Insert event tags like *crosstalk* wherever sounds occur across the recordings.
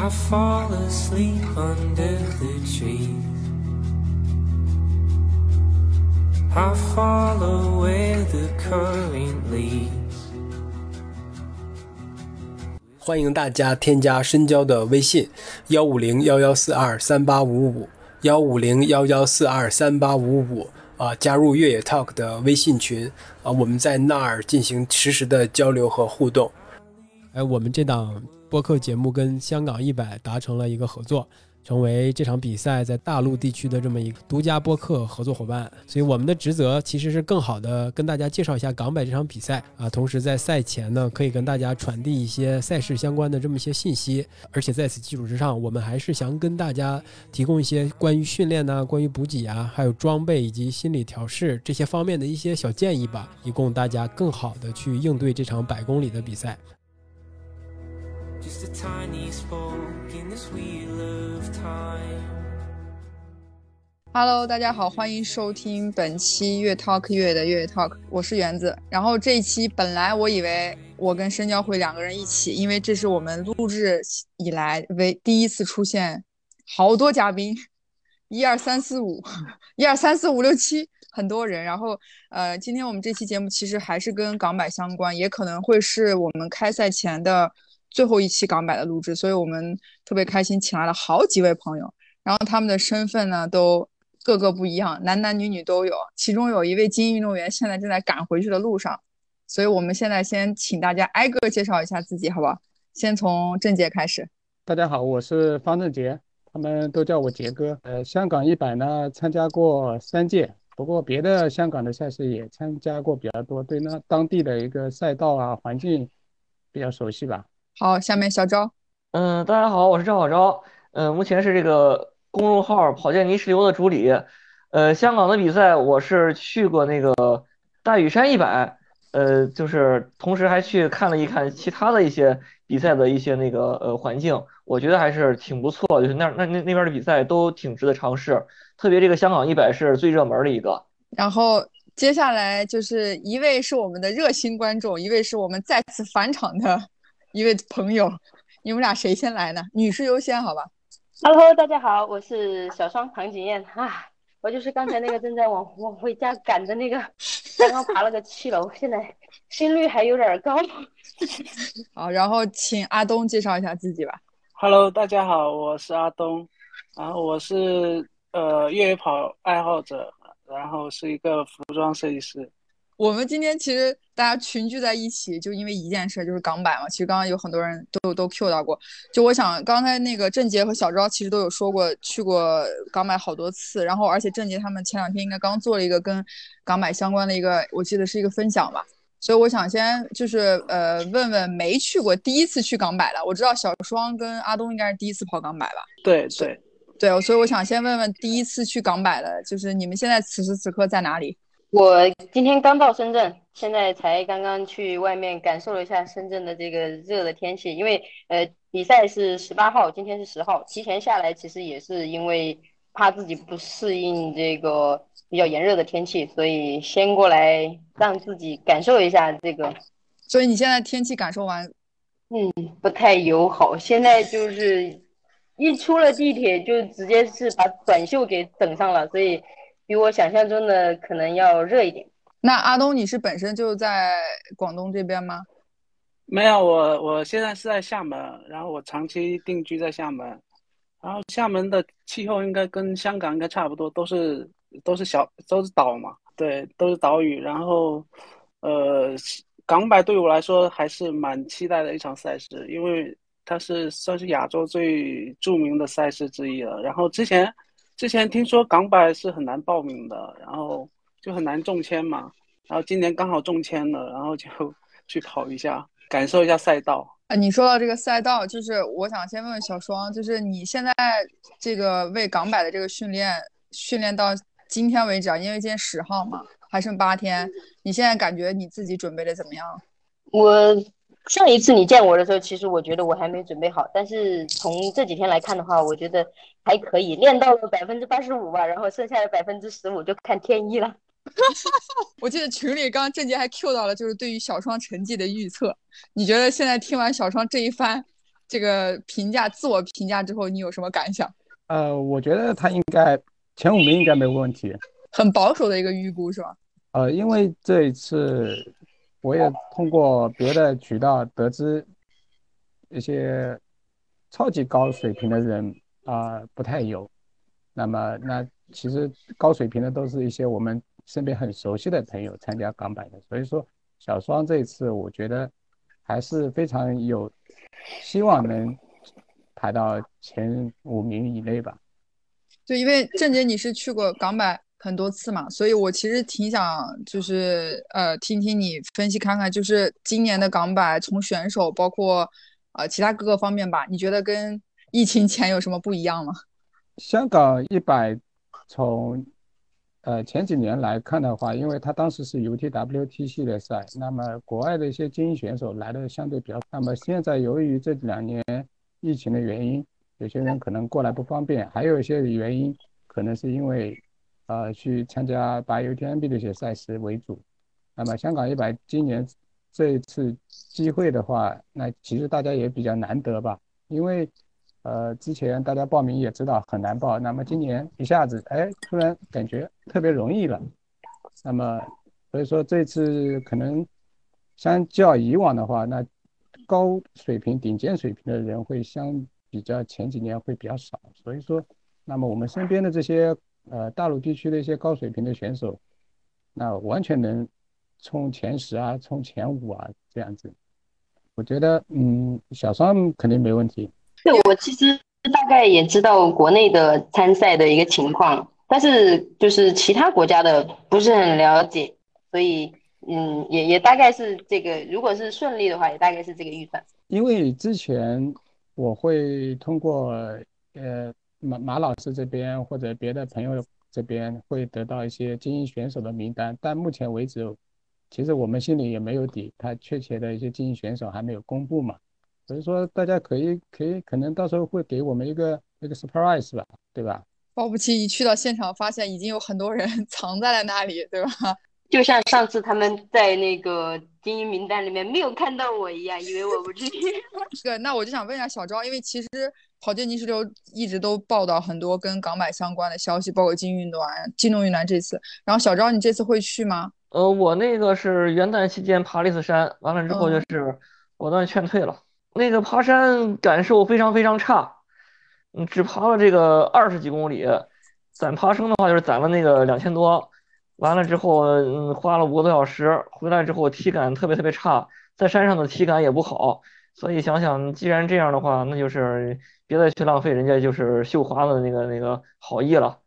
I fall asleep under the trees. I follow where the current leads. 欢迎大家添加深交的微信：幺五零幺幺四二三八五五，幺五零幺幺四二三八五五啊，加入越野 Talk 的微信群啊，我们在那儿进行实时的交流和互动。哎，我们这档播客节目跟香港一百达成了一个合作。成为这场比赛在大陆地区的这么一个独家播客合作伙伴，所以我们的职责其实是更好的跟大家介绍一下港百这场比赛啊，同时在赛前呢，可以跟大家传递一些赛事相关的这么一些信息，而且在此基础之上，我们还是想跟大家提供一些关于训练呐、关于补给啊、还有装备以及心理调试这些方面的一些小建议吧，以供大家更好的去应对这场百公里的比赛。Just a tiny spoke in this wheel of time. Hello，大家好，欢迎收听本期越 Talk 越的越 Talk，我是园子。然后这一期本来我以为我跟深交会两个人一起，因为这是我们录制以来为第一次出现好多嘉宾，*laughs* 一二三四五，*laughs* 一二三四五六七，很多人。然后呃，今天我们这期节目其实还是跟港百相关，也可能会是我们开赛前的最后一期港百的录制，所以我们特别开心，请来了好几位朋友，然后他们的身份呢都各个不一样，男男女女都有。其中有一位精英运动员现在正在赶回去的路上，所以我们现在先请大家挨个介绍一下自己，好不好？先从郑杰开始。大家好，我是方正杰，他们都叫我杰哥。呃，香港一百呢参加过三届，不过别的香港的赛事也参加过比较多，对那当地的一个赛道啊环境比较熟悉吧。好，下面小昭。嗯，大家好，我是赵小昭。嗯，目前是这个公众号“跑健泥石流”的主理。呃，香港的比赛我是去过那个大屿山一百，呃，就是同时还去看了一看其他的一些比赛的一些那个呃环境，我觉得还是挺不错，就是那那那那边的比赛都挺值得尝试，特别这个香港一百是最热门的一个。然后接下来就是一位是我们的热心观众，一位是我们再次返场的一位朋友。你们俩谁先来呢？女士优先，好吧。Hello，大家好，我是小双唐景燕啊，我就是刚才那个正在往往回家赶的那个，刚刚爬了个七楼，现在心率还有点高。*laughs* 好，然后请阿东介绍一下自己吧。Hello，大家好，我是阿东，然后我是呃越野跑爱好者，然后是一个服装设计师。我们今天其实大家群聚在一起，就因为一件事，就是港百嘛。其实刚刚有很多人都都 Q 到过。就我想，刚才那个郑杰和小昭其实都有说过去过港百好多次，然后而且郑杰他们前两天应该刚做了一个跟港百相关的一个，我记得是一个分享吧。所以我想先就是呃问问没去过第一次去港百的，我知道小双跟阿东应该是第一次跑港百吧？对对对，所以我想先问问第一次去港百的，就是你们现在此时此刻在哪里？我今天刚到深圳，现在才刚刚去外面感受了一下深圳的这个热的天气，因为呃比赛是十八号，今天是十号，提前下来其实也是因为怕自己不适应这个比较炎热的天气，所以先过来让自己感受一下这个。所以你现在天气感受完，嗯，不太友好，现在就是一出了地铁就直接是把短袖给整上了，所以。比我想象中的可能要热一点。那阿东，你是本身就在广东这边吗？没有，我我现在是在厦门，然后我长期定居在厦门，然后厦门的气候应该跟香港应该差不多，都是都是小都是岛嘛，对，都是岛屿。然后，呃，港百对我来说还是蛮期待的一场赛事，因为它是算是亚洲最著名的赛事之一了。然后之前。之前听说港百是很难报名的，然后就很难中签嘛，然后今年刚好中签了，然后就 *laughs* 去跑一下，感受一下赛道。啊，你说到这个赛道，就是我想先问问小双，就是你现在这个为港百的这个训练，训练到今天为止啊，因为今天十号嘛，还剩八天，你现在感觉你自己准备的怎么样？我。上一次你见我的时候，其实我觉得我还没准备好，但是从这几天来看的话，我觉得还可以，练到了百分之八十五吧，然后剩下的百分之十五就看天意了。*laughs* 我记得群里刚刚郑杰还 Q 到了，就是对于小双成绩的预测，你觉得现在听完小双这一番，这个评价自我评价之后，你有什么感想？呃，我觉得他应该前五名应该没有问题。很保守的一个预估是吧？呃，因为这一次我也通过别的渠道得知一些超级高水平的人啊、不太有。那么那其实高水平的都是一些我们身边很熟悉的朋友参加港版的，所以说小双这一次我觉得还是非常有希望能排到前五名以内吧。对，因为郑姐你是去过港版很多次嘛，所以我其实挺想就是呃听听你分析看看，就是今年的港百从选手包括呃其他各个方面吧，你觉得跟疫情前有什么不一样吗？香港一百从呃前几年来看的话，因为它当时是 UTWT 系列赛，那么国外的一些精英选手来的相对比较，那么现在由于这两年疫情的原因，有些人可能过来不方便，还有一些原因可能是因为呃去参加白 UTMB 的一些赛事为主。那么香港一百今年这一次机会的话，那其实大家也比较难得吧，因为。呃，之前大家报名也知道很难报，那么今年一下子，哎，突然感觉特别容易了。那么，所以说这次可能相较以往的话，那高水平、顶尖水平的人会相比较前几年会比较少。所以说，那么我们身边的这些呃大陆地区的一些高水平的选手，那完全能冲前十啊，冲前五啊这样子。我觉得，嗯，小双肯定没问题。对，我其实大概也知道国内的参赛的一个情况，但是就是其他国家的不是很了解，所以嗯，也也大概是这个，如果是顺利的话，也大概是这个预算。因为之前我会通过呃马马老师这边或者别的朋友这边会得到一些精英选手的名单，但目前为止，其实我们心里也没有底，他确切的一些精英选手还没有公布嘛。所以说，大家可以可以可能到时候会给我们一个一个 surprise 吧，对吧？保不齐一去到现场，发现已经有很多人 *laughs* 藏在了那里，对吧？*laughs* 就像上次他们在那个精英名单里面没有看到我一样，以为我不去。*laughs* 这个，那我就想问一下小昭，因为其实跑健泥石流一直都报道很多跟港百相关的消息，包括精英运动员、机动运动员这次。然后小昭，你这次会去吗？呃，我那个是元旦期间爬了一次山，完了之后就是果断劝退了。那个爬山感受非常非常差，嗯，只爬了这个二十几公里，攒爬升的话就是攒了那个两千多，完了之后，嗯，花了五个多小时，回来之后体感特别特别差，在山上的体感也不好，所以想想既然这样的话，那就是别再去浪费人家就是绣花的那个那个好意了，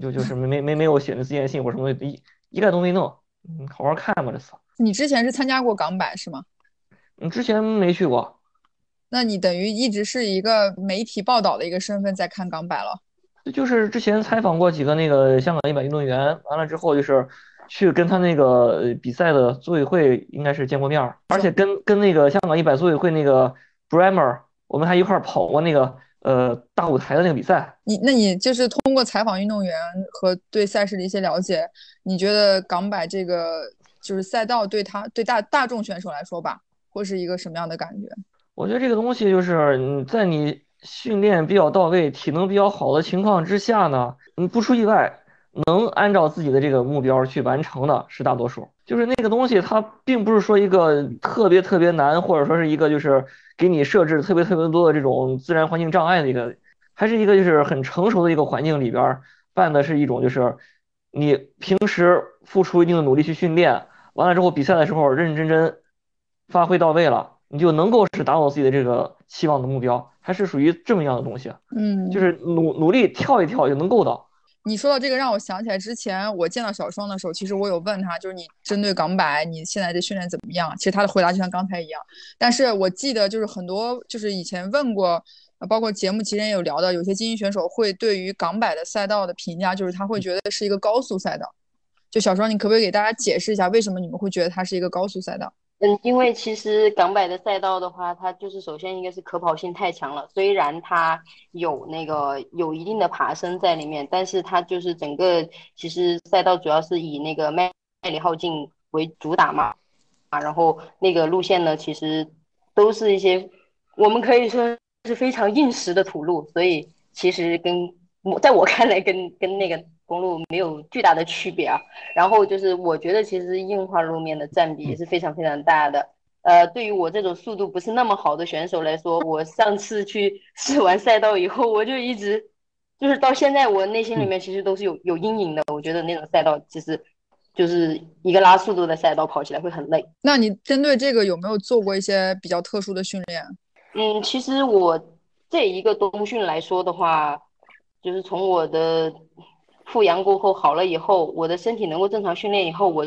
就就是没没没没有写那自荐信或什么一一概都没弄，嗯，好好看吧这次。你之前是参加过港百是吗？你，之前没去过。那你等于一直是一个媒体报道的一个身份在看港百了，就是之前采访过几个那个香港一百运动员，完了之后就是去跟他那个比赛的组委会应该是见过面，而且跟跟那个香港一百组委会那个 Bremer，我们还一块儿跑过那个呃大舞台的那个比赛。你那你就是通过采访运动员和对赛事的一些了解，你觉得港百这个就是赛道对他对大大众选手来说吧，会是一个什么样的感觉？我觉得这个东西就是你在你训练比较到位、体能比较好的情况之下呢，你不出意外，能按照自己的这个目标去完成的是大多数。就是那个东西，它并不是说一个特别特别难，或者说是一个就是给你设置特别特别多的这种自然环境障碍的一个，还是一个就是很成熟的一个环境里边办的是一种就是你平时付出一定的努力去训练，完了之后比赛的时候认认真真发挥到位了。你就能够是达到自己的这个期望的目标，还是属于这么样的东西？嗯，就是努努力跳一跳就能够到。你说到这个，让我想起来之前我见到小双的时候，其实我有问他，就是你针对港百，你现在这训练怎么样？其实他的回答就像刚才一样。但是我记得就是很多，就是以前问过，包括节目期间也有聊到，有些精英选手会对于港百的赛道的评价，就是他会觉得是一个高速赛道。就小双，你可不可以给大家解释一下，为什么你们会觉得它是一个高速赛道？嗯，因为其实港百的赛道的话，它就是首先一个是可跑性太强了，虽然它有那个有一定的爬升在里面，但是它就是整个其实赛道主要是以那个麦麦里浩径为主打嘛，啊，然后那个路线呢，其实都是一些我们可以说是非常硬实的土路，所以其实跟我在我看来跟跟那个公路没有巨大的区别啊。然后就是我觉得其实硬化路面的占比也是非常非常大的。呃，对于我这种速度不是那么好的选手来说，我上次去 *laughs* 试完赛道以后，我就一直就是到现在我内心里面其实都是有有阴影的。我觉得那种赛道其实就是一个拉速度的赛道，跑起来会很累。那你针对这个有没有做过一些比较特殊的训练？嗯，其实我这一个冬训来说的话，就是从我的复阳过后好了以后，我的身体能够正常训练以后，我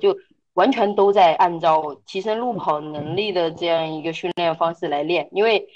就。完全都在按照提升路跑能力的这样一个训练方式来练，因为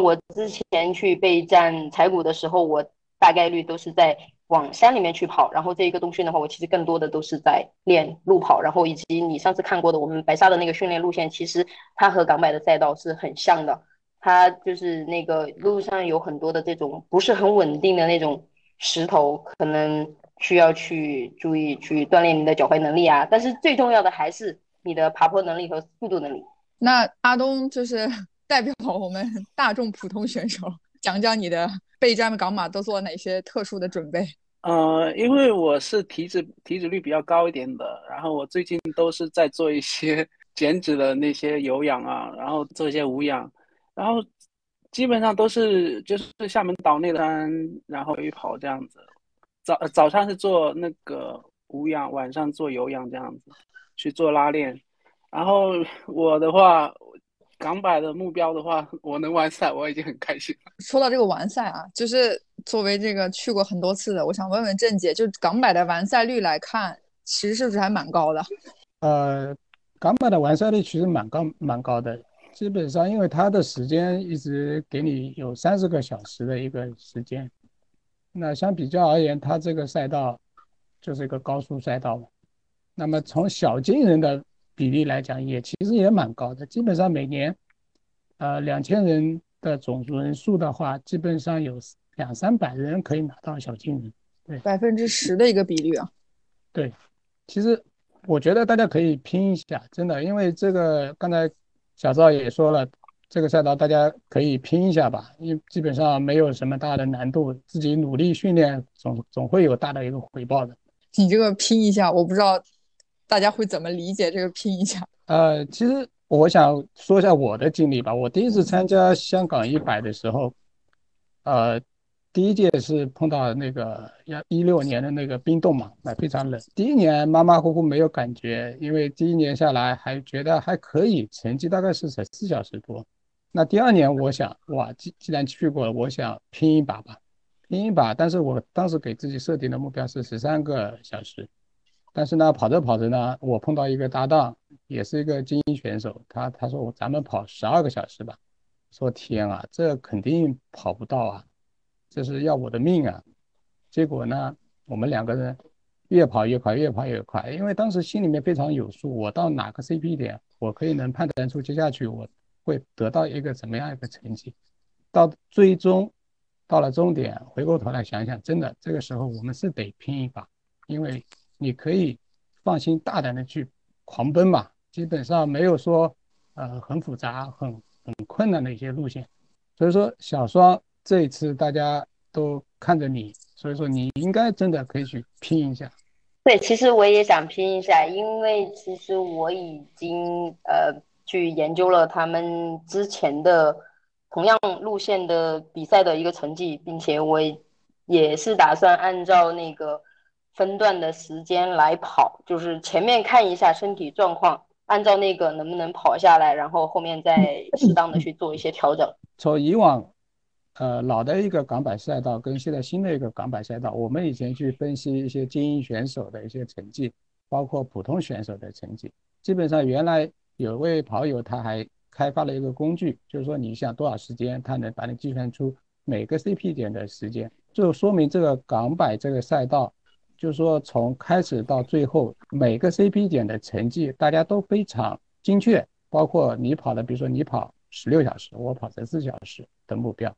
我之前去备战柴谷的时候，我大概率都是在往山里面去跑，然后这一个冬训的话，我其实更多的都是在练路跑，然后以及你上次看过的我们白沙的那个训练路线，其实它和港百的赛道是很像的，它就是那个路上有很多的这种不是很稳定的那种石头，可能。需要去注意去锻炼你的脚踝能力啊，但是最重要的还是你的爬坡能力和速度能力。那阿东就是 *laughs* 代表我们大众普通选手，讲讲你的备战港马都做了哪些特殊的准备？呃，因为我是体脂体脂率比较高一点的，然后我最近都是在做一些 *laughs* 减脂的那些有氧啊，然后做一些无氧，然后基本上都是就是厦门岛内的山，然后一跑这样子。早早上是做那个无氧，晚上做有氧这样子去做拉练。然后我的话，港百的目标的话，我能完赛，我已经很开心了。说到这个完赛啊，就是作为这个去过很多次的，我想问问郑姐，就港百的完赛率来看，其实是不是还蛮高的？呃，港百的完赛率其实蛮高蛮高的，基本上因为他的时间一直给你有三十个小时的一个时间。那相比较而言，它这个赛道就是一个高速赛道嘛。那么从小金人的比例来讲，也其实也蛮高的。基本上每年，呃，两千人的总人数的话，基本上有两三百人可以拿到小金人。对，百分之十的一个比率啊。对，其实我觉得大家可以拼一下，真的，因为这个刚才小赵也说了。这个赛道大家可以拼一下吧，因为基本上没有什么大的难度，自己努力训练总总会有大的一个回报的。你这个拼一下，我不知道大家会怎么理解这个拼一下。呃，其实我想说一下我的经历吧。我第一次参加香港一百的时候，呃，第一届是碰到那个幺一六年的那个冰冻嘛，那非常冷。第一年马马虎虎没有感觉，因为第一年下来还觉得还可以，成绩大概是才四小时多。那第二年，我想，哇，既既然去过了，我想拼一把吧，拼一把。但是我当时给自己设定的目标是十三个小时。但是呢，跑着跑着呢，我碰到一个搭档，也是一个精英选手，他他说我咱们跑十二个小时吧。说天啊，这肯定跑不到啊，这是要我的命啊。结果呢，我们两个人越跑越快，越跑越快，因为当时心里面非常有数，我到哪个 CP 点，我可以能判断出接下去我。会得到一个怎么样一个成绩？到最终到了终点，回过头来想想，真的这个时候我们是得拼一把，因为你可以放心大胆的去狂奔嘛，基本上没有说呃很复杂、很很困难的一些路线。所以说小双这一次大家都看着你，所以说你应该真的可以去拼一下。对，其实我也想拼一下，因为其实我已经呃。去研究了他们之前的同样路线的比赛的一个成绩，并且我也是打算按照那个分段的时间来跑，就是前面看一下身体状况，按照那个能不能跑下来，然后后面再适当的去做一些调整。从以往，呃，老的一个港百赛道跟现在新的一个港百赛道，我们以前去分析一些精英选手的一些成绩，包括普通选手的成绩，基本上原来。有位跑友他还开发了一个工具，就是说你想多少时间，他能把你计算出每个 CP 点的时间，就说明这个港百这个赛道，就是说从开始到最后每个 CP 点的成绩大家都非常精确，包括你跑的，比如说你跑十六小时，我跑十四小时的目标，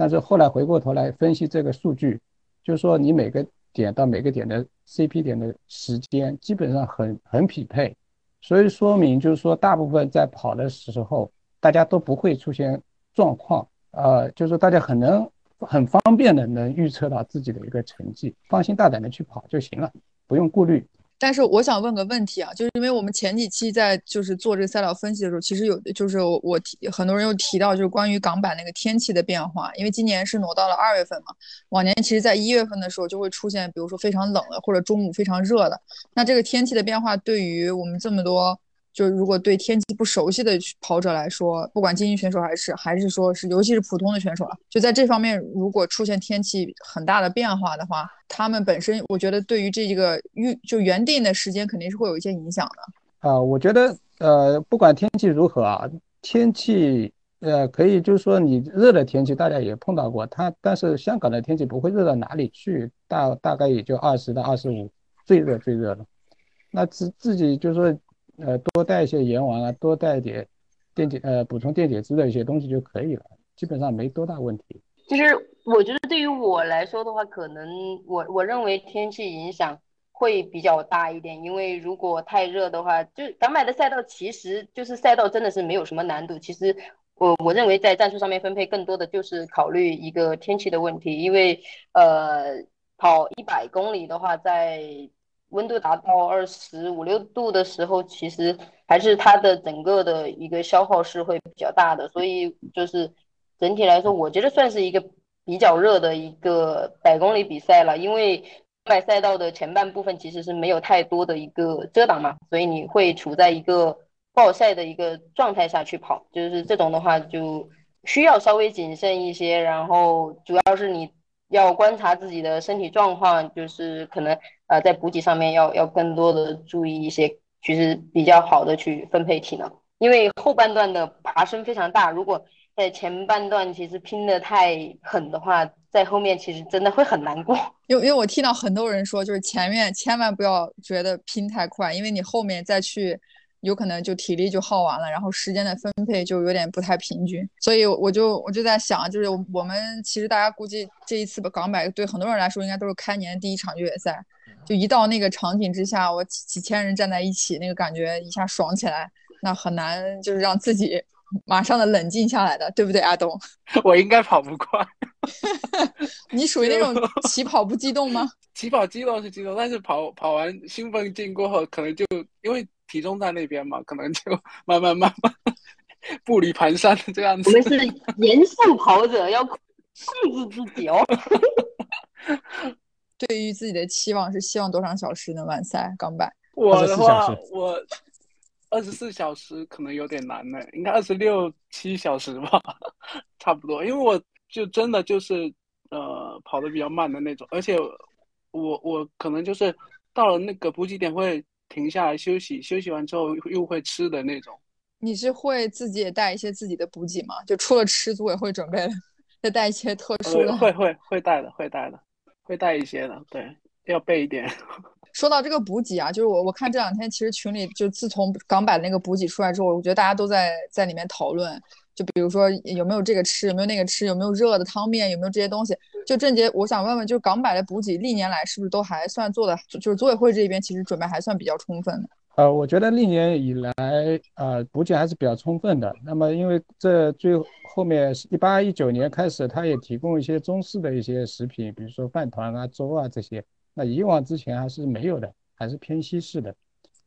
但是后来回过头来分析这个数据，就是说你每个点到每个点的 CP 点的时间基本上很很匹配。所以说明就是说，大部分在跑的时候，大家都不会出现状况，呃，就是大家很能很方便的能预测到自己的一个成绩，放心大胆的去跑就行了，不用顾虑。但是我想问个问题啊，就是因为我们前几期在就是做这个赛道分析的时候，其实有就是我提很多人又提到就是关于港版那个天气的变化，因为今年是挪到了二月份嘛，往年其实在一月份的时候就会出现，比如说非常冷的或者中午非常热的，那这个天气的变化对于我们这么多。就如果对天气不熟悉的跑者来说，不管精英选手还是还是说是尤其是普通的选手啊，就在这方面，如果出现天气很大的变化的话，他们本身我觉得对于这个预就原定的时间肯定是会有一些影响的。啊，我觉得呃，不管天气如何啊，天气呃可以就是说你热的天气大家也碰到过，它但是香港的天气不会热到哪里去，大大概也就二十到二十五，最热最热了。那自自己就是说。呃，多带一些盐丸啊，多带点电解呃补充电解质的一些东西就可以了，基本上没多大问题。其实我觉得对于我来说的话，可能我我认为天气影响会比较大一点，因为如果太热的话，就港买的赛道其实就是赛道真的是没有什么难度。其实我我认为在战术上面分配更多的就是考虑一个天气的问题，因为呃跑一百公里的话在。温度达到二十五六度的时候，其实还是它的整个的一个消耗是会比较大的，所以就是整体来说，我觉得算是一个比较热的一个百公里比赛了。因为外赛道的前半部分其实是没有太多的一个遮挡嘛，所以你会处在一个暴晒的一个状态下去跑，就是这种的话就需要稍微谨慎一些，然后主要是你。要观察自己的身体状况，就是可能呃在补给上面要要更多的注意一些，其实比较好的去分配体能，因为后半段的爬升非常大，如果在前半段其实拼的太狠的话，在后面其实真的会很难过。*laughs* 因为因为我听到很多人说，就是前面千万不要觉得拼太快，因为你后面再去。有可能就体力就耗完了，然后时间的分配就有点不太平均，所以我就我就在想，就是我们其实大家估计这一次的港百对很多人来说应该都是开年第一场越野赛，就一到那个场景之下，我几几千人站在一起，那个感觉一下爽起来，那很难就是让自己 *laughs* 马上的冷静下来的，对不对，阿东？*laughs* 我应该跑不快，*laughs* 你属于那种起跑不激动吗？起跑激动是激动，但是跑跑完兴奋劲过后，可能就因为。体重在那边嘛，可能就 *laughs* 慢慢慢慢步履蹒跚这样子。我们是严肃跑者，要控制自己哦。*laughs* 对于自己的期望是希望多少小时能完赛港百？我的话，我二十四小时可能有点难呢，应该二十六七小时吧，*laughs* 差不多。因为我就真的就是呃跑的比较慢的那种，而且我我可能就是到了那个补给点会。停下来休息，休息完之后又会吃的那种。你是会自己也带一些自己的补给吗？就除了吃，组委会准备的，再带一些特殊的。会会会带的，会带的，会带一些的。对，要备一点。说到这个补给啊，就是我我看这两天其实群里就自从港版那个补给出来之后，我觉得大家都在在里面讨论。就比如说有没有这个吃，有没有那个吃，有没有热的汤面，有没有这些东西。就郑杰，我想问问，就是港版的补给历年来是不是都还算做的，就是组委会这边其实准备还算比较充分的。呃，我觉得历年以来，呃，补给还是比较充分的。那么因为这最后面一八一九年开始，他也提供一些中式的一些食品，比如说饭团啊、粥啊这些。那以往之前还是没有的，还是偏西式的。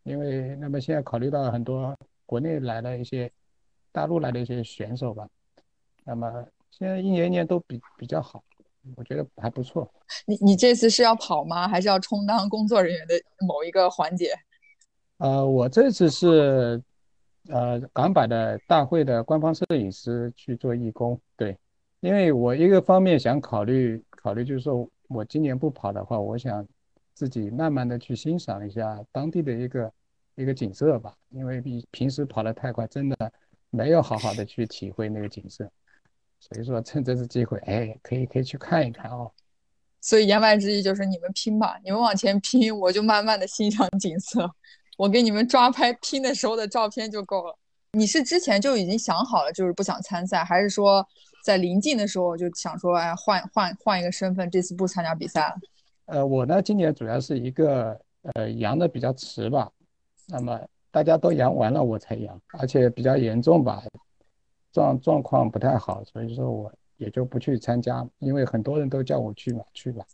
因为那么现在考虑到很多国内来的一些。大陆来的一些选手吧，那么现在一年一年都比比较好，我觉得还不错。你你这次是要跑吗？还是要充当工作人员的某一个环节？呃，我这次是呃港百的大会的官方摄影师去做义工。对，因为我一个方面想考虑考虑，就是说我今年不跑的话，我想自己慢慢的去欣赏一下当地的一个一个景色吧，因为比平时跑得太快，真的。没有好好的去体会那个景色，所以说趁这次机会，哎，可以可以去看一看哦。所以言外之意就是你们拼吧，你们往前拼，我就慢慢的欣赏景色，我给你们抓拍拼的时候的照片就够了。你是之前就已经想好了，就是不想参赛，还是说在临近的时候就想说，哎，换换换一个身份，这次不参加比赛了？呃，我呢，今年主要是一个呃阳的比较迟吧，那么。大家都阳完了，我才阳，而且比较严重吧。状状况不太好，所以说我也就不去参加，因为很多人都叫我去嘛，去吧。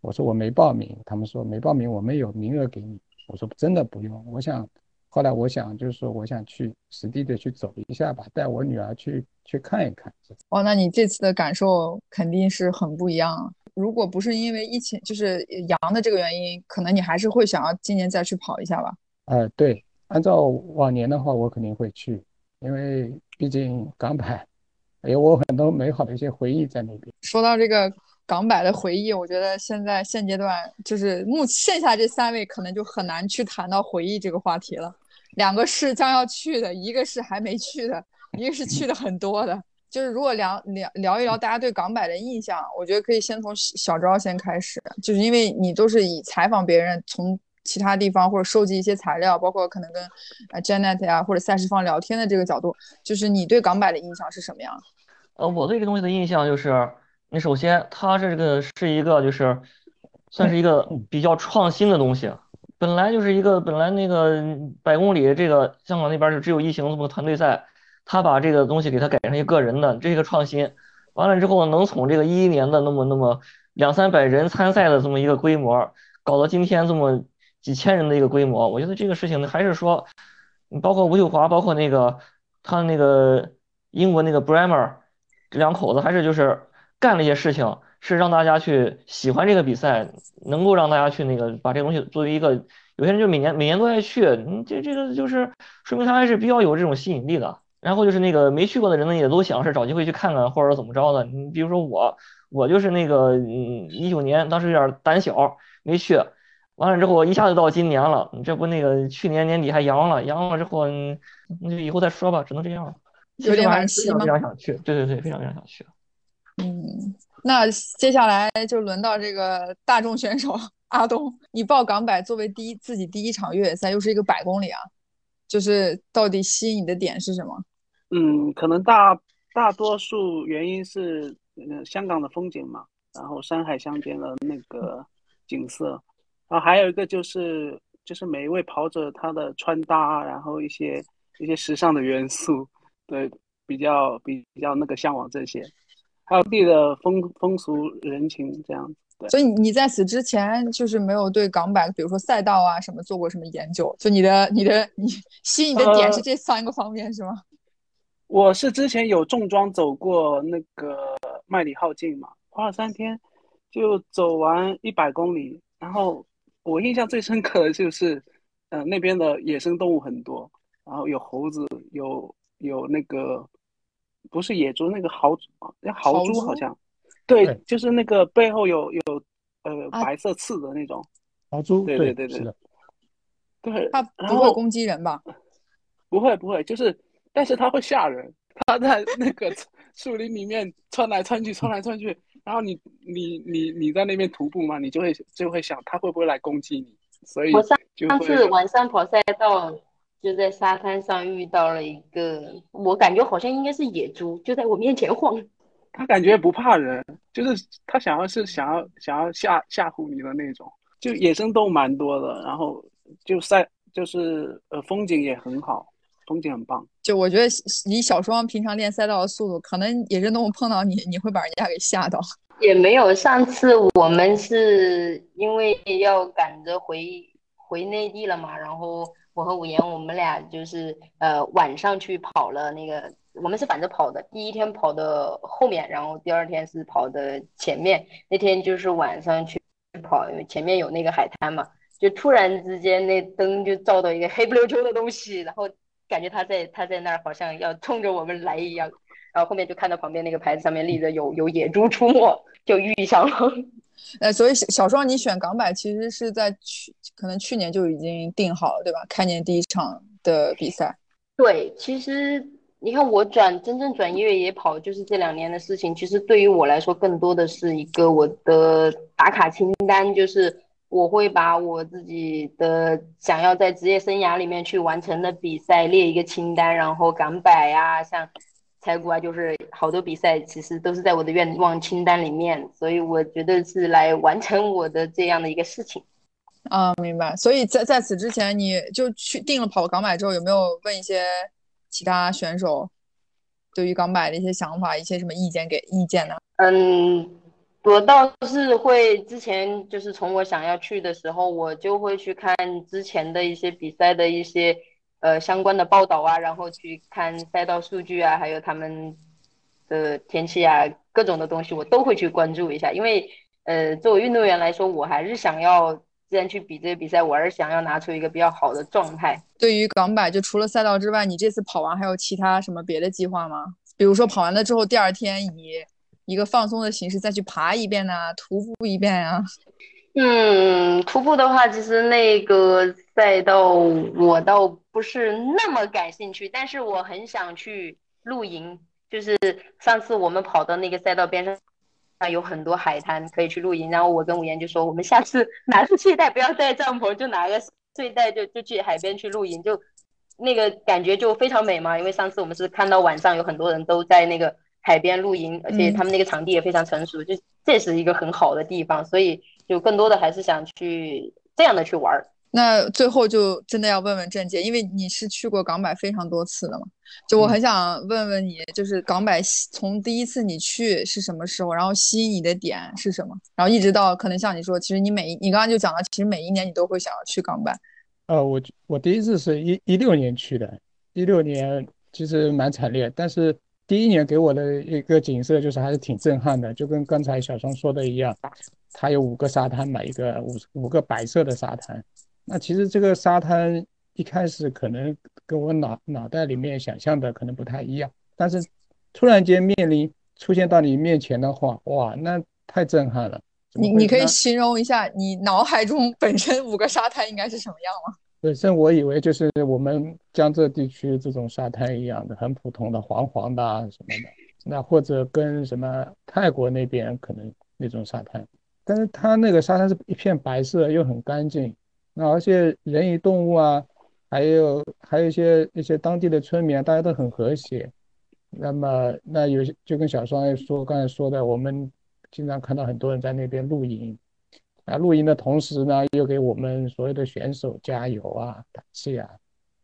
我说我没报名，他们说没报名，我们有名额给你。我说真的不用，我想，后来我想就是说，我想去实地的去走一下吧，带我女儿去去看一看。哦，那你这次的感受肯定是很不一样。如果不是因为疫情，就是阳的这个原因，可能你还是会想要今年再去跑一下吧？呃，对，按照往年的话，我肯定会去，因为毕竟港百有我很多美好的一些回忆在那边。说到这个。港百的回忆，我觉得现在现阶段就是目剩下这三位可能就很难去谈到回忆这个话题了。两个是将要去的，一个是还没去的，一个是去的很多的。就是如果聊聊聊一聊大家对港百的印象，我觉得可以先从小昭先开始，就是因为你都是以采访别人，从其他地方或者收集一些材料，包括可能跟呃 Janet 呀或者赛事方聊天的这个角度，就是你对港百的印象是什么样？呃，我对这东西的印象就是。你首先，它这个是一个，就是算是一个比较创新的东西。本来就是一个，本来那个百公里，这个香港那边就只有一行这么个团队赛，他把这个东西给他改成一个人的，这个创新。完了之后，能从这个一一年的那么那么两三百人参赛的这么一个规模，搞到今天这么几千人的一个规模，我觉得这个事情呢，还是说，包括吴秀华，包括那个他那个英国那个 Bremer 两口子，还是就是。干了一些事情，是让大家去喜欢这个比赛，能够让大家去那个把这个东西作为一个，有些人就每年每年都爱去，嗯，这这个就是说明他还是比较有这种吸引力的。然后就是那个没去过的人呢，也都想是找机会去看看或者怎么着的。你比如说我，我就是那个嗯，一九年当时有点胆小没去，完了之后一下子到今年了，这不那个去年年底还阳了，阳了之后那就以后再说吧，只能这样了。有点惋惜吗？非常想去，对对对，非常非常想去。嗯，那接下来就轮到这个大众选手 *laughs* 阿东，你报港百作为第一自己第一场越野赛，又是一个百公里啊，就是到底吸引你的点是什么？嗯，可能大大多数原因是嗯香港的风景嘛，然后山海相间的那个景色，然后还有一个就是就是每一位跑者他的穿搭，然后一些一些时尚的元素，对，比较比比较那个向往这些。还有地的风风俗人情这样子，对。所以你在此之前就是没有对港百，比如说赛道啊什么做过什么研究？就你的你的你吸引的点是这三个方面是吗？我是之前有重装走过那个麦里浩径嘛，花了三天就走完一百公里。然后我印象最深刻的就是，呃，那边的野生动物很多，然后有猴子，有有那个。不是野猪，那个豪那豪猪？好像，对，就是那个背后有有呃白色刺的那种。豪猪，对对对对，对，它不会攻击人吧？不会不会，就是但是它会吓人，它在那个树林里面窜来窜去，窜来窜去，然后你你你你在那边徒步嘛，你就会就会想它会不会来攻击你，所以我上上次晚上跑赛道。就在沙滩上遇到了一个，我感觉好像应该是野猪，就在我面前晃。他感觉不怕人，就是他想要是想要想要吓吓唬你的那种。就野生动物蛮多的，然后就赛就是呃风景也很好，风景很棒。就我觉得以小双平常练赛道的速度，可能野生动物碰到你，你会把人家给吓到。*laughs* 也没有，上次我们是因为要赶着回回内地了嘛，然后。我和五言，我们俩就是呃晚上去跑了那个，我们是反着跑的。第一天跑的后面，然后第二天是跑的前面。那天就是晚上去跑，因为前面有那个海滩嘛，就突然之间那灯就照到一个黑不溜秋的东西，然后感觉他在他在那儿好像要冲着我们来一样。然后后面就看到旁边那个牌子上面立着有有野猪出没，就遇上了。呃，所以小小双，你选港百其实是在去，可能去年就已经定好了，对吧？开年第一场的比赛。对，其实你看我转真正转越野跑，就是这两年的事情。其实对于我来说，更多的是一个我的打卡清单，就是我会把我自己的想要在职业生涯里面去完成的比赛列一个清单，然后港百啊，像。猜估啊，就是好多比赛其实都是在我的愿望清单里面，所以我觉得是来完成我的这样的一个事情。啊，明白。所以在在此之前，你就去定了跑港百之后，有没有问一些其他选手？对于港百的一些想法、一些什么意见给意见呢？嗯，我倒是会之前就是从我想要去的时候，我就会去看之前的一些比赛的一些呃相关的报道啊，然后去看赛道数据啊，还有他们的天气啊，各种的东西我都会去关注一下，因为呃作为运动员来说，我还是想要既然去比这个比赛，我还是想要拿出一个比较好的状态。对于港百，就除了赛道之外，你这次跑完还有其他什么别的计划吗？比如说跑完了之后，第二天以一个放松的形式再去爬一遍呐、徒步一遍呀、嗯，徒步的话，其实那个赛道我倒不是那么感兴趣，但是我很想去露营。就是上次我们跑到那个赛道边上，啊，有很多海滩可以去露营。然后我跟吴岩就说，我们下次 *laughs* 拿着睡袋，不要带帐篷，就拿个睡袋就就去海边去露营，就那个感觉就非常美嘛。因为上次我们是看到晚上有很多人都在那个海边露营，而且他们那个场地也非常成熟，就这是一个很好的地方，所以就更多的还是想去这样的去玩儿。那最后就真的要问问郑姐，因为你是去过港百非常多次的嘛，就我很想问问你，就是港百吸从第一次你去是什么时候，然后吸引你的点是什么，然后一直到可能像你说，其实你每一你刚刚就讲了，其实每一年你都会想要去港百，呃，我我第一次是一一六年去的，一六年其实蛮惨烈，但是第一年给我的一个景色就是还是挺震撼的，就跟刚才小双说的一样，它有五个沙滩嘛，一个五五个白色的沙滩。那其实这个沙滩一开始可能跟我脑脑袋里面想象的可能不太一样，但是突然间面临出现到你面前的话，哇，那太震撼了。你你可以形容一下你脑海中本身五个沙滩应该是什么样吗？*laughs* 本身我以为就是我们江浙地区这种沙滩一样的，很普通的黄黄的啊什么的，那或者跟什么泰国那边可能那种沙滩，但是它那个沙滩是一片白色又很干净，那而且人与动物啊，还有还有一些一些当地的村民啊，大家都很和谐。那么那有些就跟小双说刚才说的，我们经常看到很多人在那边露营。啊，露营的同时呢，又给我们所有的选手加油啊、打气啊，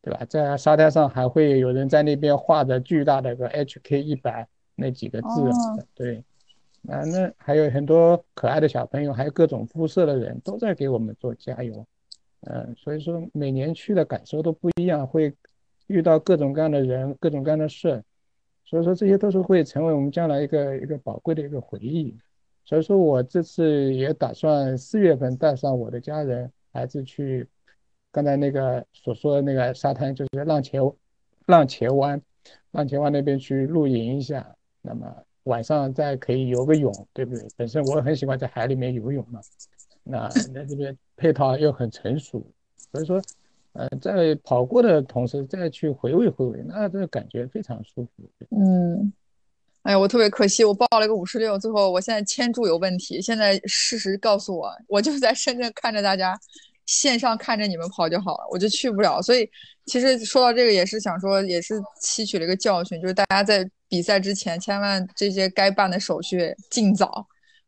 对吧？在沙滩上还会有人在那边画着巨大的个 HK 一百那几个字对，啊，那还有很多可爱的小朋友，还有各种肤色的人都在给我们做加油，嗯，所以说每年去的感受都不一样，会遇到各种各样的人，各种各样的事，所以说这些都是会成为我们将来一个一个宝贵的一个回忆。所以说我这次也打算四月份带上我的家人孩子去，刚才那个所说的那个沙滩，就是浪茄浪茄湾，浪茄湾那边去露营一下，那么晚上再可以游个泳，对不对？本身我很喜欢在海里面游泳嘛，那 *laughs* 那这边配套又很成熟，所以说，呃，在跑过的同时再去回味回味，那这个感觉非常舒服。嗯，哎呀，我特别可惜，我报了一个五十六，最后我现在签注有问题。现在事实告诉我，我就在深圳看着大家，线上看着你们跑就好了，我就去不了。所以其实说到这个，也是想说，也是吸取了一个教训，就是大家在比赛之前，千万这些该办的手续尽早，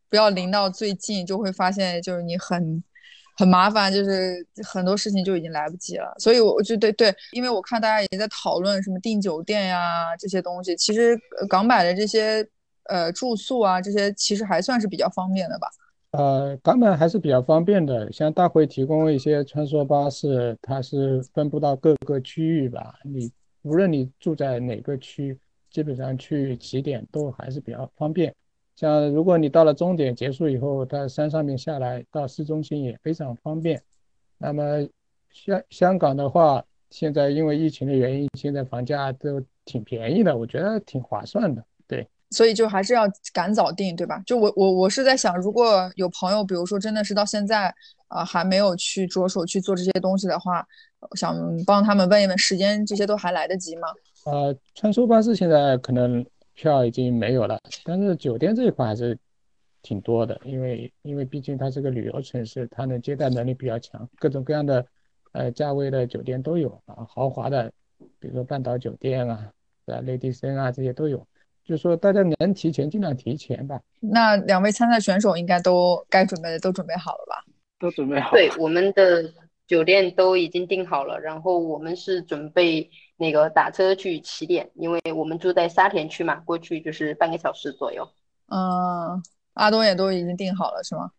不要临到最近就会发现，就是你很。很麻烦，就是很多事情就已经来不及了，所以我就对对，因为我看大家也在讨论什么订酒店呀这些东西，其实港版的这些呃住宿啊这些其实还算是比较方便的吧。呃，港版还是比较方便的，像大会提供一些穿梭巴士，它是分布到各个区域吧。你无论你住在哪个区，基本上去起点都还是比较方便。像如果你到了终点结束以后，在山上面下来到市中心也非常方便。那么香香港的话，现在因为疫情的原因，现在房价都挺便宜的，我觉得挺划算的。对。所以就还是要赶早定，对吧？就我我我是在想，如果有朋友，比如说真的是到现在啊、还没有去着手去做这些东西的话，想帮他们问一问时间，这些都还来得及吗？呃，穿梭巴士现在可能票已经没有了，但是酒店这一块还是挺多的，因为因为毕竟它是个旅游城市，它的接待能力比较强，各种各样的呃价位的酒店都有啊，豪华的，比如说半岛酒店啊，啊雷迪森啊这些都有。就说大家能提前尽量提前吧。那两位参赛选手应该都该准备的都准备好了吧？都准备好。对，我们的酒店都已经订好了，然后我们是准备那个打车去起点，因为我们住在沙田区嘛，过去就是半个小时左右。嗯，阿东也都已经订好了是吗？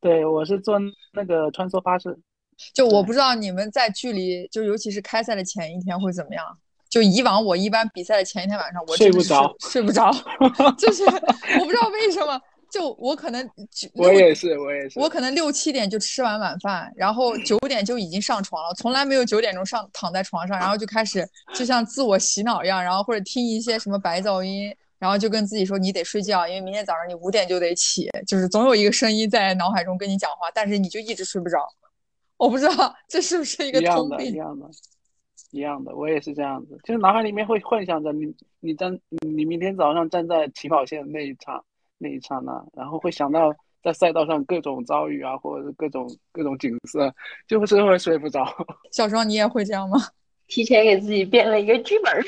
对，我是坐那个穿梭巴士。就我不知道你们在距离，就尤其是开赛的前一天会怎么样。就以往我一般比赛的前一天晚上，我睡不着，睡不着，*laughs* 就是我不知道为什么。就我可能，我也是，我也是，我可能六七点就吃完晚饭，然后九点就已经上床了，从来没有九点钟上躺在床上，然后就开始就像自我洗脑一样，然后或者听一些什么白噪音，然后就跟自己说你得睡觉，因为明天早上你五点就得起，就是总有一个声音在脑海中跟你讲话，但是你就一直睡不着。我不知道这是不是一个通病？一样的，一样的，我也是这样子，就是脑海里面会幻想着你，你站，你明天早上站在起跑线那一场。那一刹那，然后会想到在赛道上各种遭遇啊，或者是各种各种景色，就是会睡不着。*laughs* 小双，你也会这样吗？提前给自己编了一个剧本。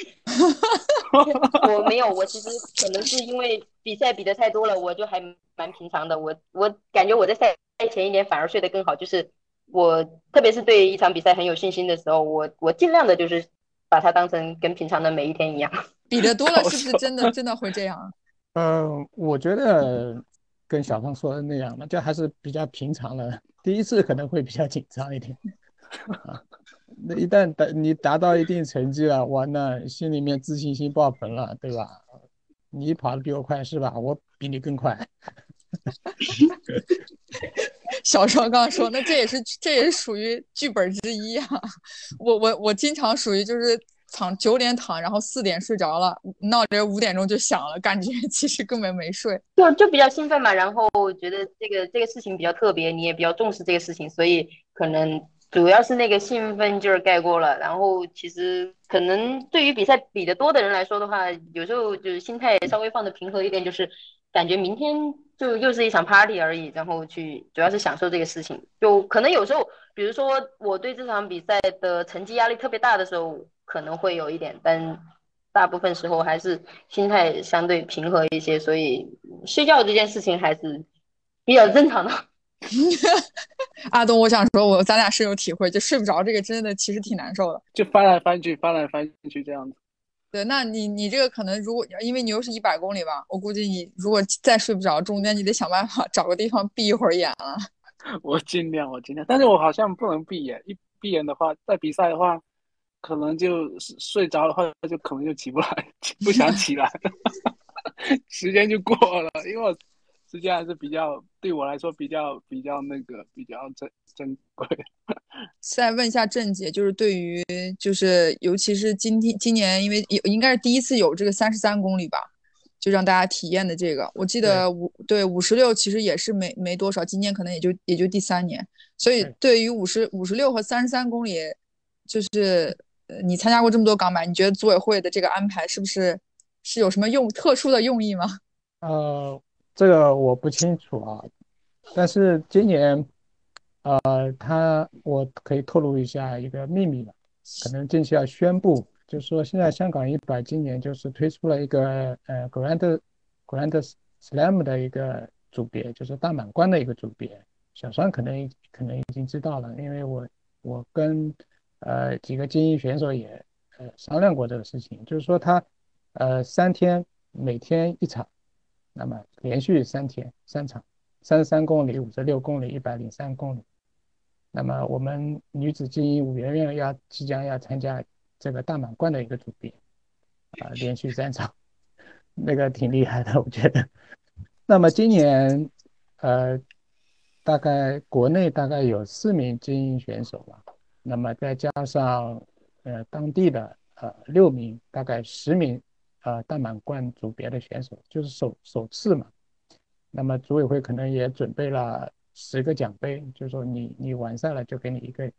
*laughs* 我没有，我其实可能是因为比赛比的太多了，我就还蛮平常的。我我感觉我在赛前一点反而睡得更好，就是我特别是对一场比赛很有信心的时候，我我尽量的就是把它当成跟平常的每一天一样。比的多了是不是真的真的会这样？嗯，我觉得跟小芳说的那样嘛，就还是比较平常的。第一次可能会比较紧张一点，啊，那一旦达你达到一定成绩了，哇，那心里面自信心爆棚了，对吧？你跑的比我快是吧？我比你更快。*laughs* 小双刚刚说，那这也是这也是属于剧本之一啊。我我我经常属于就是。躺九点躺，然后四点睡着了，闹铃五点钟就响了，感觉 *laughs* 其实根本没睡，就就比较兴奋嘛。然后觉得这个这个事情比较特别，你也比较重视这个事情，所以可能主要是那个兴奋劲儿盖过了。然后其实可能对于比赛比的多的人来说的话，有时候就是心态稍微放的平和一点，就是感觉明天就又是一场 party 而已，然后去主要是享受这个事情。就可能有时候，比如说我对这场比赛的成绩压力特别大的时候。可能会有一点，但大部分时候还是心态相对平和一些，所以睡觉这件事情还是比较正常的。*laughs* 阿东，我想说，我咱俩深有体会，就睡不着这个真的其实挺难受的，就翻来翻去，翻来翻去这样子。对，那你你这个可能如果因为你又是一百公里吧，我估计你如果再睡不着，中间你得想办法找个地方闭一会儿眼了。*laughs* 我尽量，我尽量，但是我好像不能闭眼，一闭眼的话，在比赛的话。可能就睡着的话，就可能就起不来，不想起来，*laughs* 时间就过了。因为我时间还是比较对我来说比较比较那个比较珍珍贵。*laughs* 再问一下郑姐，就是对于就是尤其是今天今年，因为有应该是第一次有这个三十三公里吧，就让大家体验的这个。我记得五对五十六其实也是没没多少，今年可能也就也就第三年。所以对于五十五十六和三十三公里，就是。呃，你参加过这么多港版，你觉得组委会的这个安排是不是是有什么用特殊的用意吗？*laughs* 呃，这个我不清楚啊，但是今年，呃，他我可以透露一下一个秘密了，可能近期要宣布，就是说现在香港一百今年就是推出了一个呃 Grand Grand Slam 的一个组别，就是大满贯的一个组别。小双可能可能已经知道了，因为我我跟。呃，几个精英选手也呃商量过这个事情，就是说他呃三天每天一场，那么连续三天三场，三十三公里、五十六公里、一百零三公里。那么我们女子精英五圆圆要即将要参加这个大满贯的一个组别，啊，连续三场，*laughs* 那个挺厉害的，我觉得。那么今年呃大概国内大概有四名精英选手吧。那么再加上，呃，当地的呃六名，大概十名，呃，大满贯组别的选手，就是首首次嘛。那么组委会可能也准备了十个奖杯，就是说你你完赛了就给你一个，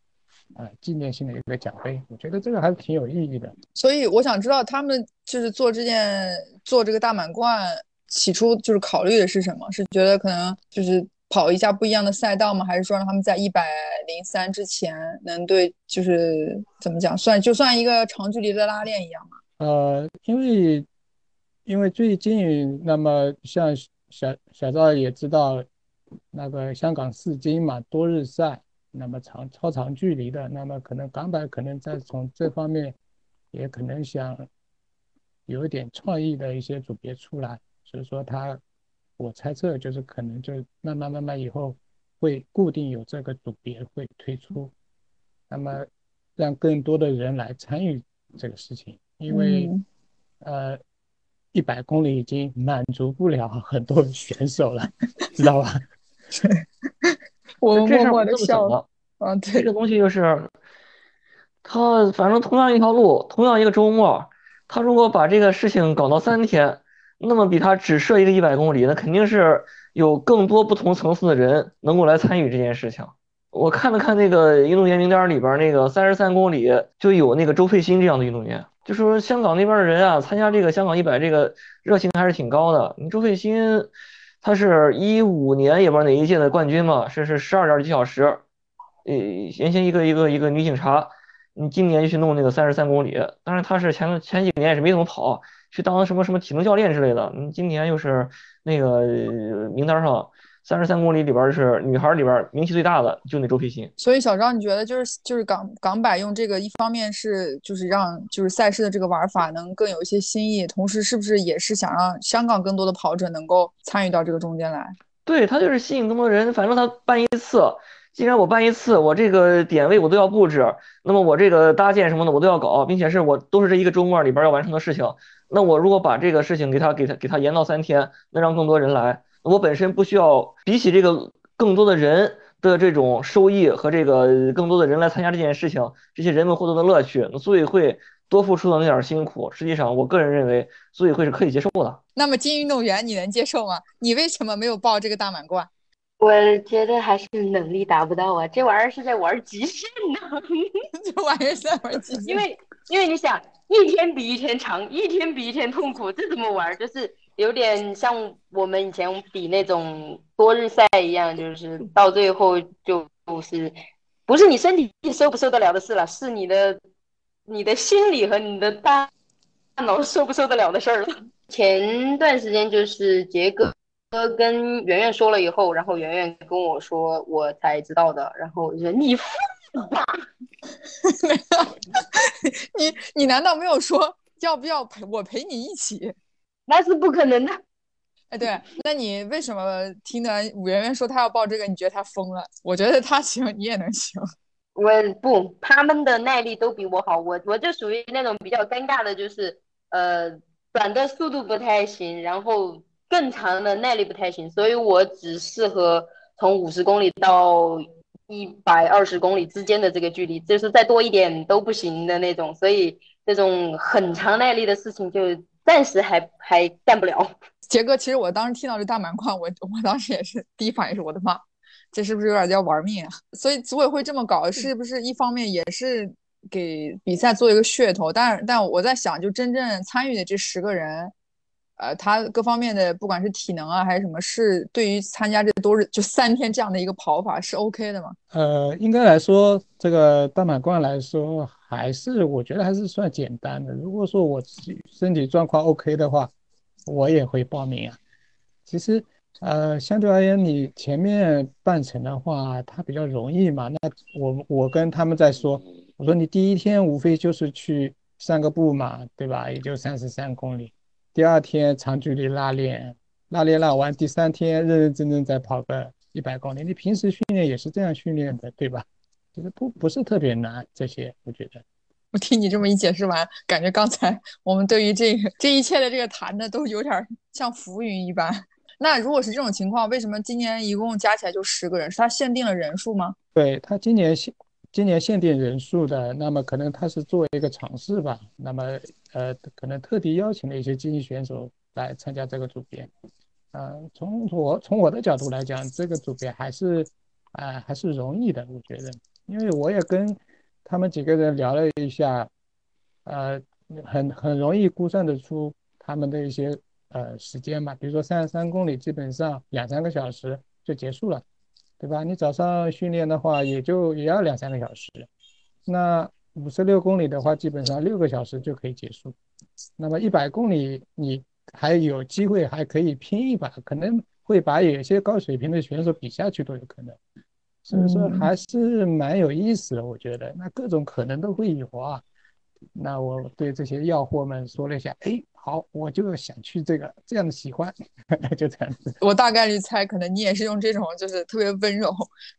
呃，纪念性的一个奖杯。我觉得这个还是挺有意义的。所以我想知道他们就是做这件做这个大满贯，起初就是考虑的是什么？是觉得可能就是。跑一下不一样的赛道吗？还是说让他们在一百零三之前能对，就是怎么讲，算就算一个长距离的拉练一样吗？呃，因为因为最近，那么像小小赵也知道，那个香港四金嘛，多日赛，那么长超长距离的，那么可能港版可能在从这方面也可能想有一点创意的一些组别出来，所以说他，我猜测就是可能就慢慢慢慢以后会固定有这个组别会推出，那么让更多的人来参与这个事情，因为嗯呃，一百公里已经满足不了很多选手了，知道吧？*laughs* 我默这事我默的笑了。啊，这，个东西就是，他反正同样一条路，同样一个周末，他如果把这个事情搞到三天，那么比他只设一个一百公里，那肯定是有更多不同层次的人能够来参与这件事情。我看了看那个运动员名单里边，那个三十三公里就有那个周佩欣这样的运动员，就说香港那边的人啊，参加这个香港一百这个热情还是挺高的。你周佩欣，他是一五年也不知道哪一届的冠军嘛，是是十二点几小时，呃，原先一个一个一个女警察，你今年就去弄那个三十三公里，当然他是前前几年也是没怎么跑，去当什么什么体能教练之类的，嗯今年又是那个呃名单上三十三公里里边儿是女孩儿里边儿名气最大的，就那周佩欣。所以小张，你觉得就是就是港港百用这个，一方面是就是让就是赛事的这个玩法能更有一些新意，同时是不是也是想让香港更多的跑者能够参与到这个中间来？对，他就是吸引更多人，反正他办一次，既然我办一次，我这个点位我都要布置，那么我这个搭建什么的我都要搞，并且是我都是这一个周末里边要完成的事情。那我如果把这个事情给他给他给他延到三天，那让更多人来，我本身不需要比起这个更多的人的这种收益和这个更多的人来参加这件事情，这些人们获得的乐趣，组委会多付出的那点辛苦，实际上我个人认为组委会是可以接受的。那么金运动员你能接受吗？你为什么没有报这个大满贯？我觉得还是能力达不到啊，这玩意儿是在玩极限呢。*laughs* 这玩意儿在玩极限，因为因为你想，一天比一天长，一天比一天痛苦，这怎么玩儿？就是有点像我们以前比那种多日赛一样，就是到最后就就是不是你身体受不受得了的事了，是你的你的心理和你的大大脑受不受得了的事儿了。前段时间就是杰哥跟圆圆说了以后，然后圆圆跟我说，我才知道的，然后我就说你疯了吧？*laughs* 你你难道没有说要不要陪我陪你一起？*laughs* 那是不可能的。哎，对，那你为什么听到圆圆说她要报这个，你觉得她疯了？我觉得她行，你也能行。*laughs* 我不，他们的耐力都比我好，我我就属于那种比较尴尬的，就是呃，转的速度不太行，然后更长的耐力不太行，所以我只适合从五十公里到一百二十公里之间的这个距离，就是再多一点都不行的那种，所以这种很长耐力的事情就暂时还还干不了。*laughs* 杰哥，其实我当时听到这大满贯，我我当时也是第一反应是我的妈，这是不是有点要玩命啊？所以组委会这么搞，是不是一方面也是给比赛做一个噱头？但但我在想，就真正参与的这十个人，呃，他各方面的不管是体能啊还是什么，是对于参加这多日就三天这样的一个跑法是 OK 的吗？呃，应该来说，这个大满贯来说，还是我觉得还是算简单的。如果说我自己身体状况 OK 的话，我也会报名啊。其实，呃，相对而言，你前面半程的话，它比较容易嘛。那我我跟他们在说，我说你第一天无非就是去散个步嘛，对吧？也就三十三公里。第二天长距离拉练，拉练拉完，第三天认认真真再跑个一百公里。你平时训练也是这样训练的，对吧？其实不不是特别难，这些我觉得。我听你这么一解释完，感觉刚才我们对于这个这一切的这个谈的都有点像浮云一般。那如果是这种情况，为什么今年一共加起来就十个人？是他限定了人数吗？对他今年限今年限定人数的，那么可能他是作为一个尝试吧。那么呃，可能特地邀请了一些精英选手来参加这个组别。呃，从我从我的角度来讲，这个组别还是啊、呃、还是容易的，我觉得，因为我也跟他们几个人聊了一下，呃，很很容易估算得出他们的一些呃时间嘛，比如说三十三公里，基本上两三个小时就结束了，对吧？你早上训练的话，也就也要两三个小时，那五十六公里的话，基本上六个小时就可以结束。那么一百公里，你还有机会还可以拼一把，可能会把有些高水平的选手比下去都有可能。所以说还是蛮有意思的，我觉得那各种可能都会有啊。那我对这些要货们说了一下，哎，好，我就想去这个，这样的喜欢，*laughs* 就这样子。我大概率猜，可能你也是用这种就是特别温柔，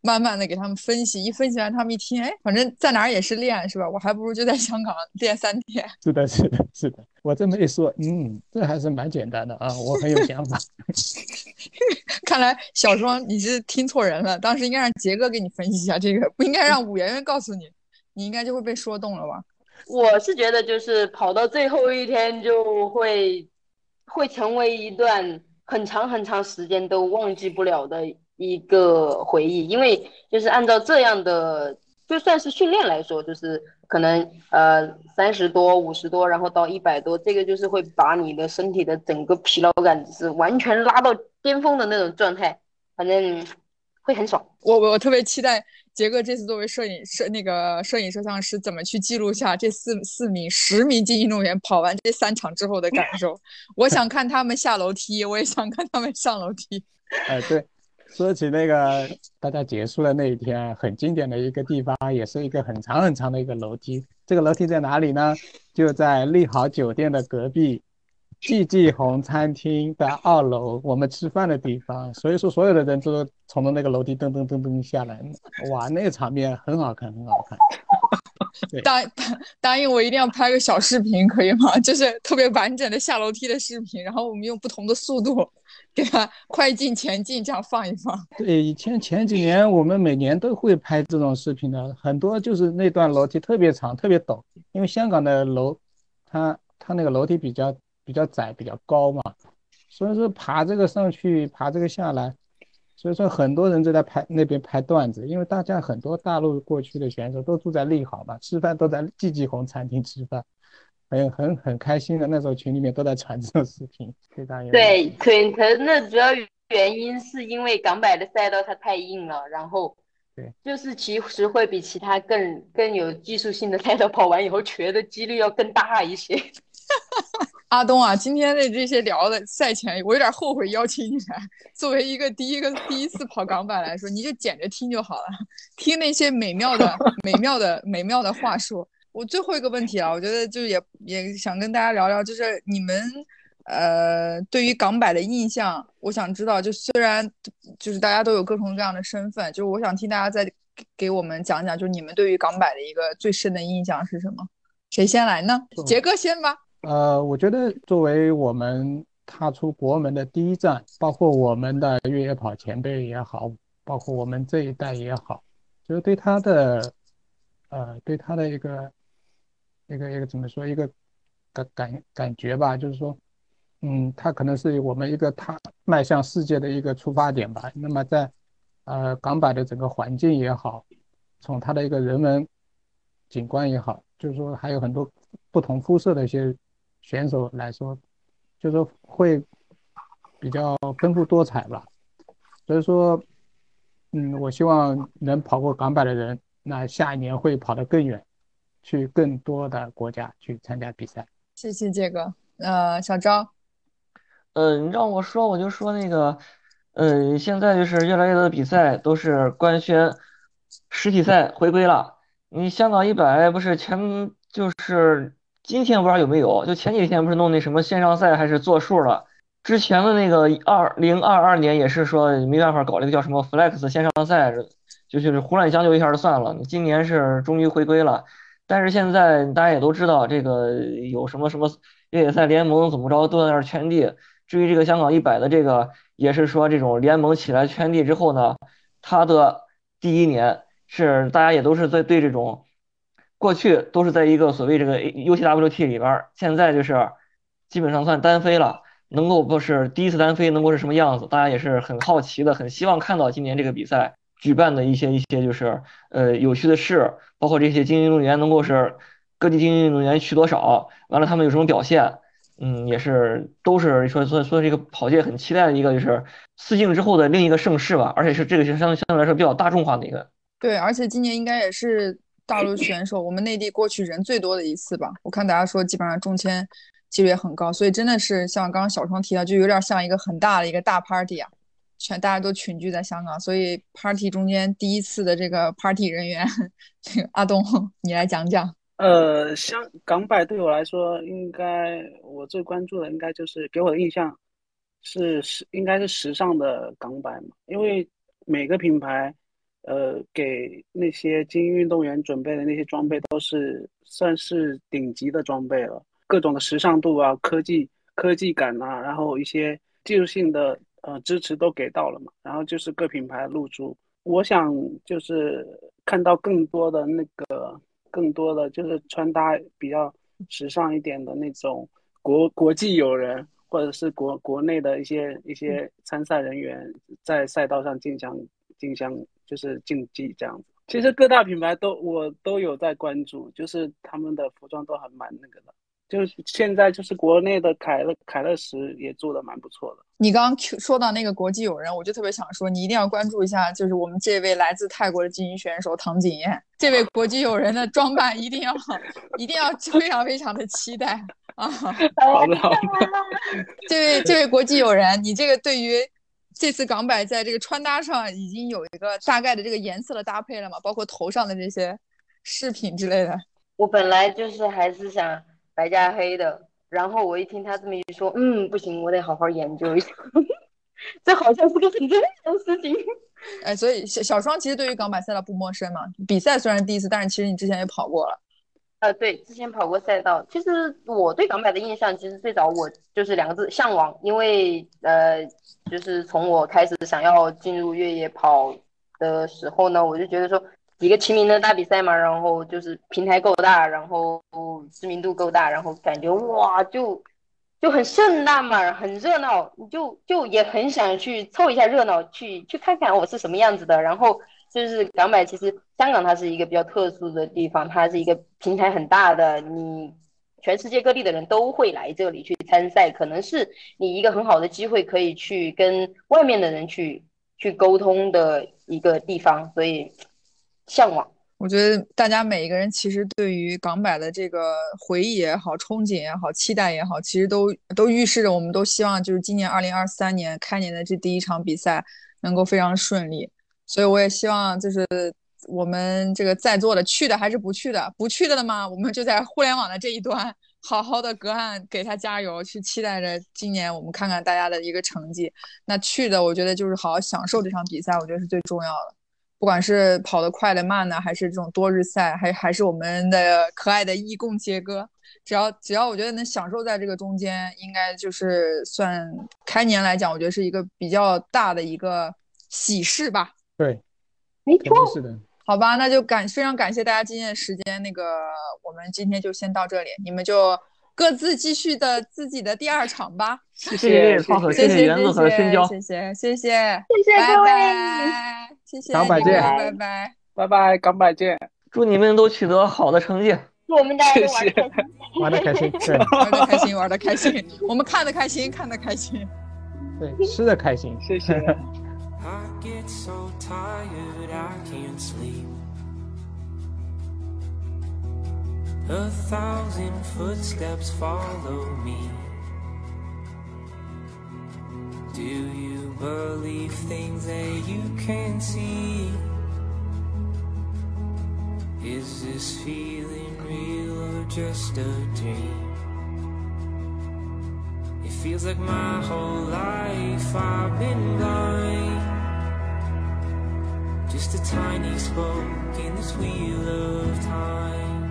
慢慢的给他们分析，一分析完他们一听，哎，反正在哪儿也是练，是吧？我还不如就在香港练三天。是的，是的，是的。我这么一说，嗯，这还是蛮简单的啊，我很有想法。*laughs* 看来小双你是听错人了，当时应该让杰哥给你分析一下这个，不应该让武媛媛告诉你，你应该就会被说动了吧？我是觉得，就是跑到最后一天就会，会成为一段很长很长时间都忘记不了的一个回忆，因为就是按照这样的，就算是训练来说，就是可能呃三十多、五十多，然后到一百多，这个就是会把你的身体的整个疲劳感是完全拉到巅峰的那种状态，反正会很爽。我我特别期待。杰哥这次作为摄影摄那个摄影摄像师，怎么去记录下这四四名十名竞技运动员跑完这三场之后的感受？我想看他们下楼梯，我也想看他们上楼梯。*laughs* 哎，对，说起那个大家结束的那一天，很经典的一个地方，也是一个很长很长的一个楼梯。这个楼梯在哪里呢？就在利豪酒店的隔壁。季季红餐厅的二楼，我们吃饭的地方，所以说所有的人都从那个楼梯噔噔噔噔下来，哇，那个场面很好看，很好看。答答答应我一定要拍个小视频，可以吗？*laughs* 就是特别完整的下楼梯的视频，然后我们用不同的速度给它快进、前进，这样放一放。对，以前前几年我们每年都会拍这种视频的，很多就是那段楼梯特别长、特别陡，因为香港的楼，它它那个楼梯比较。比较窄，比较高嘛，所以说爬这个上去，爬这个下来，所以说很多人都在拍那边拍段子，因为大家很多大陆过去的选手都住在利好嘛，吃饭都在季季红餐厅吃饭，很很很开心的。那时候群里面都在传这种视频，对对，腿疼的主要原因是因为港百的赛道它太硬了，然后对，就是其实会比其他更更有技术性的赛道跑完以后瘸的几率要更大一些。*laughs* 阿东啊，今天的这些聊的赛前，我有点后悔邀请你来。作为一个第一个第一次跑港版来说，你就捡着听就好了，听那些美妙的、*laughs* 美妙的、美妙的话说。我最后一个问题啊，我觉得就也也想跟大家聊聊，就是你们呃对于港百的印象，我想知道，就虽然就是大家都有各种各样的身份，就是我想听大家再给我们讲讲，就是你们对于港百的一个最深的印象是什么？谁先来呢？杰哥先吧。呃，我觉得作为我们踏出国门的第一站，包括我们的越野跑前辈也好，包括我们这一代也好，就是对他的，呃，对他的一个，一个一个怎么说，一个感感感觉吧，就是说，嗯，他可能是我们一个他迈向世界的一个出发点吧。那么在，呃，港版的整个环境也好，从他的一个人文景观也好，就是说还有很多不同肤色的一些。选手来说，就是会比较丰富多彩吧。所以说，嗯，我希望能跑过港百的人，那下一年会跑得更远，去更多的国家去参加比赛。谢谢杰哥。呃，小张，嗯，让我说我就说那个，嗯，现在就是越来越多的比赛都是官宣实体赛回归了。你香港一百不是前就是。今天不知道有没有，就前几天不是弄那什么线上赛还是做数了？之前的那个二零二二年也是说没办法搞那个叫什么 Flex 线上赛，就就是胡乱将就一下就算了。今年是终于回归了，但是现在大家也都知道这个有什么什么越野赛联盟怎么着都在那儿圈地。至于这个香港一百的这个，也是说这种联盟起来圈地之后呢，它的第一年是大家也都是在对这种。过去都是在一个所谓这个 UTWT 里边，现在就是基本上算单飞了。能够不是第一次单飞，能够是什么样子？大家也是很好奇的，很希望看到今年这个比赛举办的一些一些就是呃有趣的事，包括这些精英运动员能够是各地精英运动员去多少，完了他们有什么表现？嗯，也是都是说说说这个跑界很期待的一个就是四境之后的另一个盛世吧，而且是这个是相相对来说比较大众化的一个。对，而且今年应该也是。大陆选手，我们内地过去人最多的一次吧。我看大家说，基本上中签几率也很高，所以真的是像刚刚小双提到，就有点像一个很大的一个大 party 啊，全大家都群聚在香港，所以 party 中间第一次的这个 party 人员，这个阿东，你来讲讲。呃，香港百对我来说，应该我最关注的应该就是给我的印象是时应该是时尚的港百嘛，因为每个品牌，呃，给那些精英运动员准备的那些装备都是算是顶级的装备了，各种的时尚度啊、科技科技感啊，然后一些技术性的呃支持都给到了嘛，然后就是各品牌露出，我想就是看到更多的那个。更多的就是穿搭比较时尚一点的那种国国际友人，或者是国国内的一些一些参赛人员在赛道上竞相竞相就是竞技这样子。其实各大品牌都我都有在关注，就是他们的服装都还蛮那个的。就是现在，就是国内的凯乐凯乐石也做的蛮不错的。你刚刚说到那个国际友人，我就特别想说，你一定要关注一下，就是我们这位来自泰国的精英选手唐景燕，这位国际友人的装扮一定要 *laughs* 一定要非常非常的期待啊！好的好的。这位这位国际友人，你这个对于这次港百在这个穿搭上已经有一个大概的这个颜色的搭配了嘛？包括头上的这些饰品之类的。我本来就是还是想。白加黑的，然后我一听他这么一说，嗯，不行，我得好好研究一下，*laughs* 这好像是个很正常的事情。哎，所以小小双其实对于港百赛道不陌生嘛，比赛虽然第一次，但是其实你之前也跑过了。呃，对，之前跑过赛道。其实我对港百的印象，其实最早我就是两个字，向往。因为呃，就是从我开始想要进入越野跑的时候呢，我就觉得说。几个齐名的大比赛嘛，然后就是平台够大，然后知名度够大，然后感觉哇，就就很盛大嘛，很热闹，你就就也很想去凑一下热闹，去去看看我是什么样子的。然后就是港百，其实香港它是一个比较特殊的地方，它是一个平台很大的，你全世界各地的人都会来这里去参赛，可能是你一个很好的机会，可以去跟外面的人去去沟通的一个地方，所以。向往，我觉得大家每一个人其实对于港百的这个回忆也好、憧憬也好、期待也好，其实都都预示着我们都希望就是今年二零二三年开年的这第一场比赛能够非常顺利。所以我也希望就是我们这个在座的去的还是不去的，不去的的嘛，我们就在互联网的这一端好好的隔岸给他加油，去期待着今年我们看看大家的一个成绩。那去的，我觉得就是好好享受这场比赛，我觉得是最重要的。不管是跑得快的慢的，还是这种多日赛，还还是我们的可爱的义共杰哥，只要只要我觉得能享受在这个中间，应该就是算开年来讲，我觉得是一个比较大的一个喜事吧。对，没错，是的。好吧，那就感非常感谢大家今天的时间，那个我们今天就先到这里，你们就各自继续的自己的第二场吧。谢谢超可，谢谢原子和深交，谢谢谢谢谢谢各位。谢谢，港百见，拜拜，拜拜，港百见，祝你们都取得好的成绩，祝我们大家都玩的开心，玩的开心，玩的开心，我们看的开心，看的开心，对，吃的开心，谢谢。*laughs* Do you believe things that you can't see? Is this feeling real or just a dream? It feels like my whole life I've been blind Just a tiny spoke in this wheel of time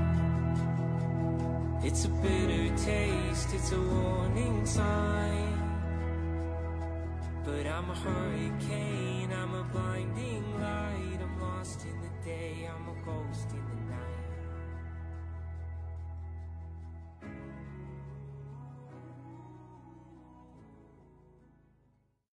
It's a bitter taste, it's a warning sign but I'm a hurricane. I'm